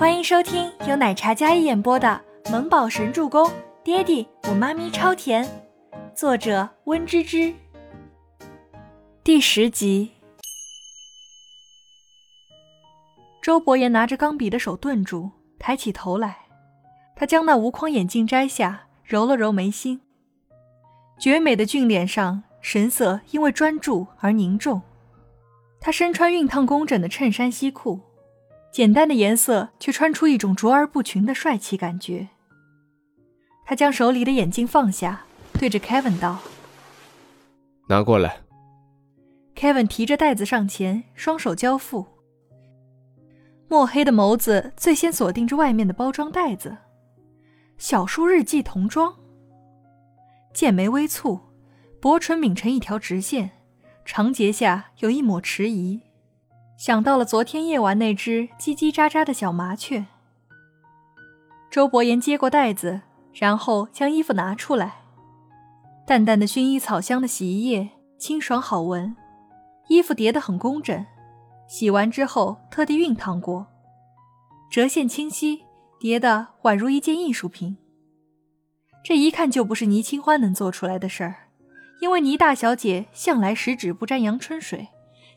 欢迎收听由奶茶嘉一演播的《萌宝神助攻》，爹地我妈咪超甜，作者温芝芝。第十集。周伯言拿着钢笔的手顿住，抬起头来，他将那无框眼镜摘下，揉了揉眉心。绝美的俊脸上，神色因为专注而凝重。他身穿熨烫工整的衬衫西裤，简单的颜色却穿出一种卓而不群的帅气感觉。他将手里的眼镜放下，对着 Kevin 道：“拿过来。”Kevin 提着袋子上前，双手交付。墨黑的眸子最先锁定着外面的包装袋子，小叔日记童装。剑眉微蹙，薄唇抿成一条直线。长睫下有一抹迟疑，想到了昨天夜晚那只叽叽喳喳的小麻雀。周伯言接过袋子，然后将衣服拿出来，淡淡的薰衣草香的洗衣液，清爽好闻。衣服叠得很工整，洗完之后特地熨烫过，折线清晰，叠得宛如一件艺术品。这一看就不是倪清欢能做出来的事儿。因为倪大小姐向来十指不沾阳春水，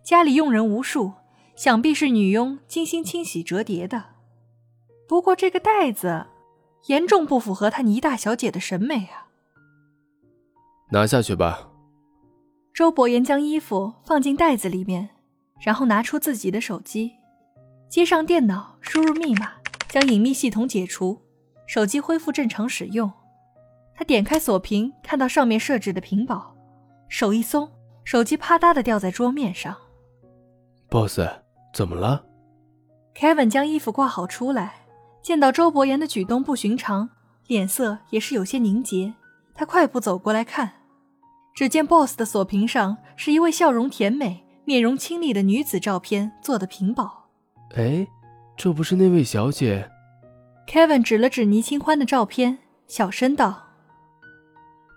家里佣人无数，想必是女佣精心清洗折叠的。不过这个袋子严重不符合她倪大小姐的审美啊！拿下去吧。周伯言将衣服放进袋子里面，然后拿出自己的手机，接上电脑，输入密码，将隐秘系统解除，手机恢复正常使用。他点开锁屏，看到上面设置的屏保。手一松，手机啪嗒的掉在桌面上。Boss，怎么了？Kevin 将衣服挂好出来，见到周伯言的举动不寻常，脸色也是有些凝结。他快步走过来看，只见 Boss 的锁屏上是一位笑容甜美、面容清丽的女子照片做的屏保。哎，这不是那位小姐？Kevin 指了指倪清欢的照片，小声道：“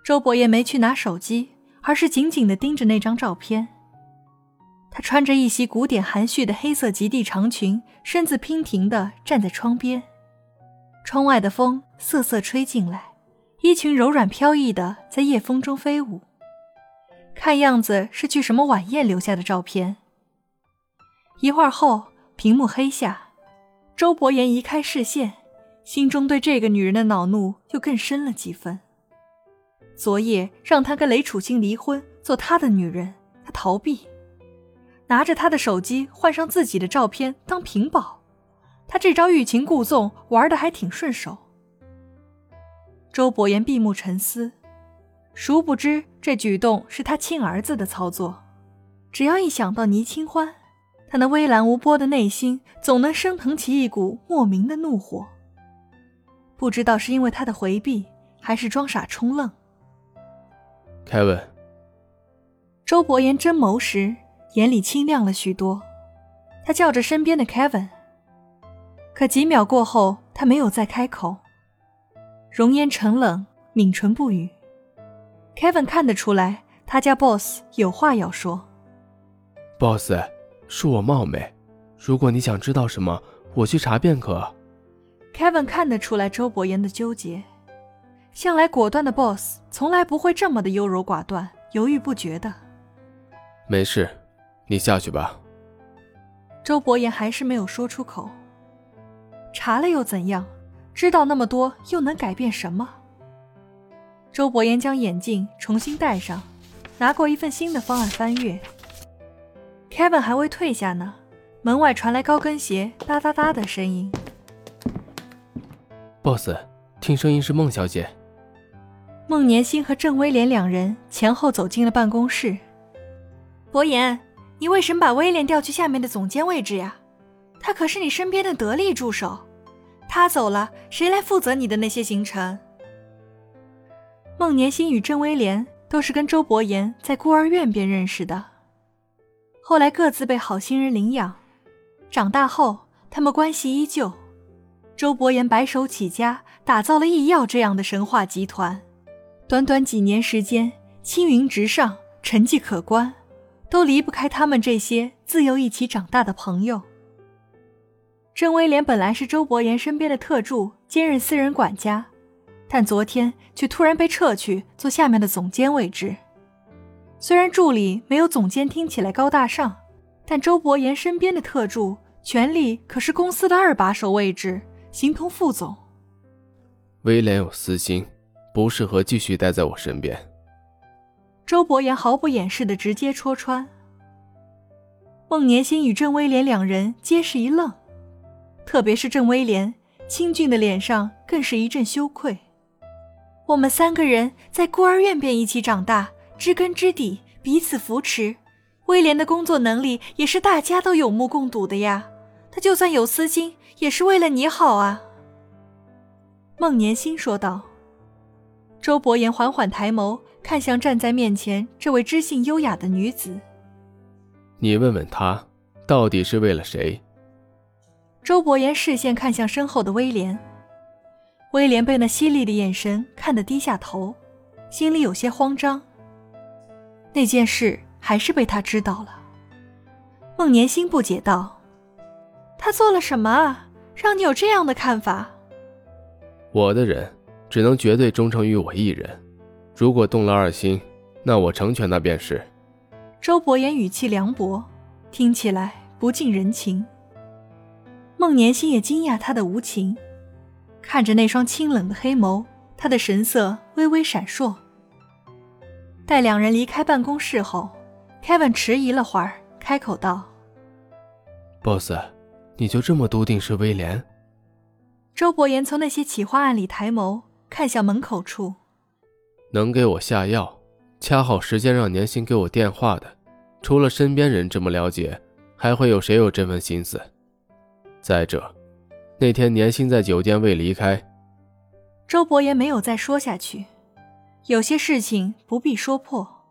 周伯言没去拿手机。”而是紧紧地盯着那张照片。她穿着一袭古典含蓄的黑色极地长裙，身子娉婷地站在窗边。窗外的风瑟瑟吹进来，衣裙柔软飘逸地在夜风中飞舞。看样子是去什么晚宴留下的照片。一会儿后，屏幕黑下，周伯言移开视线，心中对这个女人的恼怒又更深了几分。昨夜让他跟雷楚清离婚，做他的女人，他逃避，拿着他的手机换上自己的照片当屏保，他这招欲擒故纵玩的还挺顺手。周伯言闭目沉思，殊不知这举动是他亲儿子的操作。只要一想到倪清欢，他那微澜无波的内心总能升腾起一股莫名的怒火。不知道是因为他的回避，还是装傻充愣。凯文，周伯言真谋时，眼里清亮了许多。他叫着身边的 Kevin，可几秒过后，他没有再开口，容颜沉冷，抿唇不语。Kevin 看得出来，他家 Boss 有话要说。Boss，恕我冒昧，如果你想知道什么，我去查便可。Kevin 看得出来周伯言的纠结。向来果断的 boss 从来不会这么的优柔寡断、犹豫不决的。没事，你下去吧。周伯言还是没有说出口。查了又怎样？知道那么多又能改变什么？周伯言将眼镜重新戴上，拿过一份新的方案翻阅。Kevin 还未退下呢，门外传来高跟鞋哒哒哒的声音。boss，听声音是孟小姐。孟年星和郑威廉两人前后走进了办公室。伯言，你为什么把威廉调去下面的总监位置呀？他可是你身边的得力助手，他走了，谁来负责你的那些行程？孟年星与郑威廉都是跟周伯言在孤儿院便认识的，后来各自被好心人领养，长大后他们关系依旧。周伯言白手起家，打造了易药这样的神话集团。短短几年时间，青云直上，成绩可观，都离不开他们这些自幼一起长大的朋友。郑威廉本来是周伯言身边的特助，兼任私人管家，但昨天却突然被撤去做下面的总监位置。虽然助理没有总监听起来高大上，但周伯言身边的特助权力可是公司的二把手位置，形同副总。威廉有私心，不适合继续待在我身边。周伯言毫不掩饰的直接戳穿。孟年心与郑威廉两人皆是一愣。特别是郑威廉，清俊的脸上更是一阵羞愧。我们三个人在孤儿院便一起长大，知根知底，彼此扶持。威廉的工作能力也是大家都有目共睹的呀。他就算有私心，也是为了你好啊。孟年心说道。周伯言缓缓抬眸，看向站在面前这位知性优雅的女子。你问问他，到底是为了谁？周伯言视线看向身后的威廉，威廉被那犀利的眼神看得低下头，心里有些慌张。那件事还是被他知道了。孟年心不解道：“他做了什么啊，让你有这样的看法？”我的人只能绝对忠诚于我一人，如果动了二心，那我成全他便是。周伯言语气凉薄，听起来不近人情。孟年心也惊讶他的无情，看着那双清冷的黑眸，他的神色微微闪烁。待两人离开办公室后，Kevin 迟疑了会儿，开口道：“Boss，你就这么笃定是威廉？”周伯言从那些企划案里抬眸，看向门口处：“能给我下药，掐好时间让年薪给我电话的，除了身边人这么了解，还会有谁有这份心思？”再者，那天年薪在酒店未离开。周伯言没有再说下去，有些事情不必说破。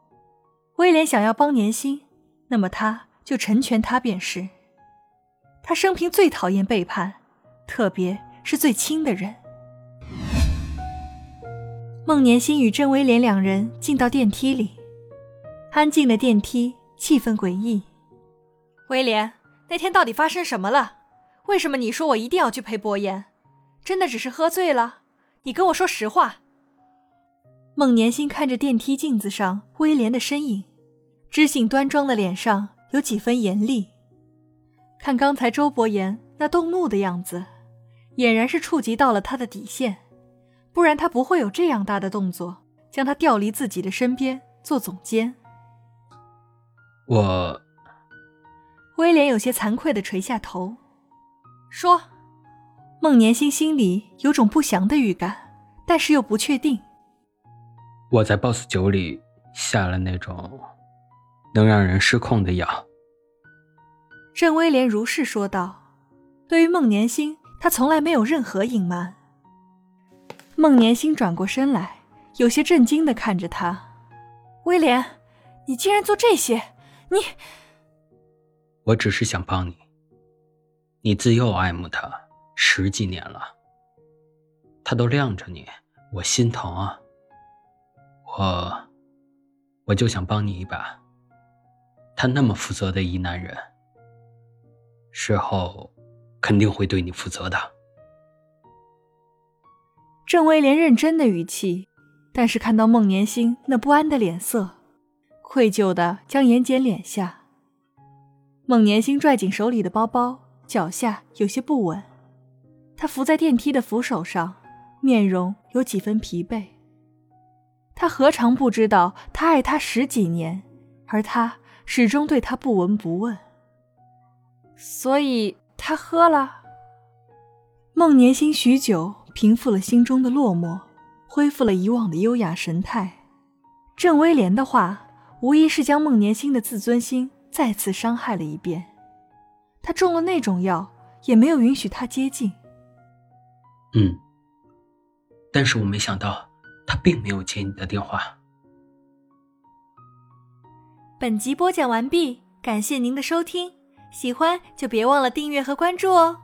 威廉想要帮年薪，那么他就成全他便是。他生平最讨厌背叛，特别是最亲的人。孟年心与郑威廉两人进到电梯里，安静的电梯，气氛诡异。威廉，那天到底发生什么了？为什么你说我一定要去陪伯言？真的只是喝醉了？你跟我说实话。孟年心看着电梯镜子上威廉的身影，知性端庄的脸上有几分严厉。看刚才周伯言那动怒的样子，俨然是触及到了他的底线，不然他不会有这样大的动作，将他调离自己的身边做总监。我，威廉有些惭愧的垂下头。说，孟年星心里有种不祥的预感，但是又不确定。我在 BOSS 酒里下了那种能让人失控的药。郑威廉如是说道。对于孟年星，他从来没有任何隐瞒。孟年心转过身来，有些震惊的看着他：“威廉，你竟然做这些？你……我只是想帮你。”你自幼爱慕他十几年了，他都晾着你，我心疼啊。我，我就想帮你一把。他那么负责的一男人，事后肯定会对你负责的。郑威廉认真的语气，但是看到孟年心那不安的脸色，愧疚的将眼睑敛下。孟年心拽紧手里的包包。脚下有些不稳，他伏在电梯的扶手上，面容有几分疲惫。他何尝不知道他爱他十几年，而他始终对他不闻不问。所以他喝了。孟年心许久平复了心中的落寞，恢复了以往的优雅神态。郑威廉的话，无疑是将孟年星的自尊心再次伤害了一遍。他中了那种药，也没有允许他接近。嗯，但是我没想到他并没有接你的电话。本集播讲完毕，感谢您的收听，喜欢就别忘了订阅和关注哦。